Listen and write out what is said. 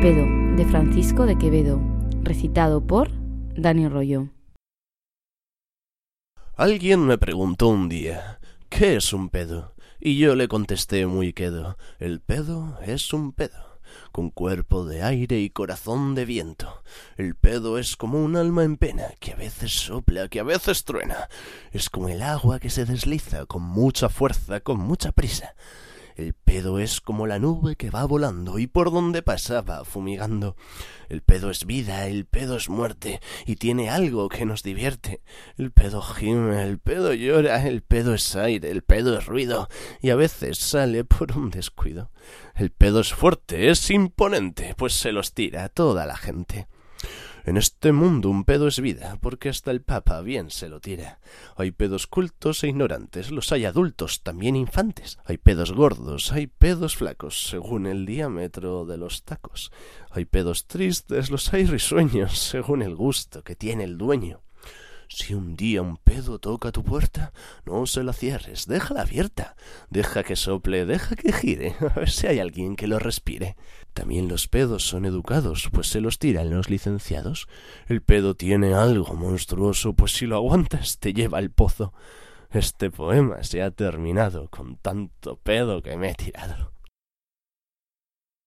pedo, de Francisco de Quevedo, recitado por Dani Rollo. Alguien me preguntó un día, ¿qué es un pedo? Y yo le contesté muy quedo, el pedo es un pedo, con cuerpo de aire y corazón de viento. El pedo es como un alma en pena, que a veces sopla, que a veces truena. Es como el agua que se desliza con mucha fuerza, con mucha prisa. El pedo es como la nube que va volando y por donde pasa va fumigando. El pedo es vida, el pedo es muerte y tiene algo que nos divierte. El pedo gime, el pedo llora, el pedo es aire, el pedo es ruido y a veces sale por un descuido. El pedo es fuerte, es imponente, pues se los tira toda la gente. En este mundo un pedo es vida, porque hasta el Papa bien se lo tira. Hay pedos cultos e ignorantes, los hay adultos, también infantes. Hay pedos gordos, hay pedos flacos, según el diámetro de los tacos. Hay pedos tristes, los hay risueños, según el gusto que tiene el dueño. Si un día un pedo toca tu puerta, no se la cierres, déjala abierta, deja que sople, deja que gire, a ver si hay alguien que lo respire. También los pedos son educados, pues se los tiran los licenciados. El pedo tiene algo monstruoso, pues si lo aguantas te lleva al pozo. Este poema se ha terminado con tanto pedo que me he tirado.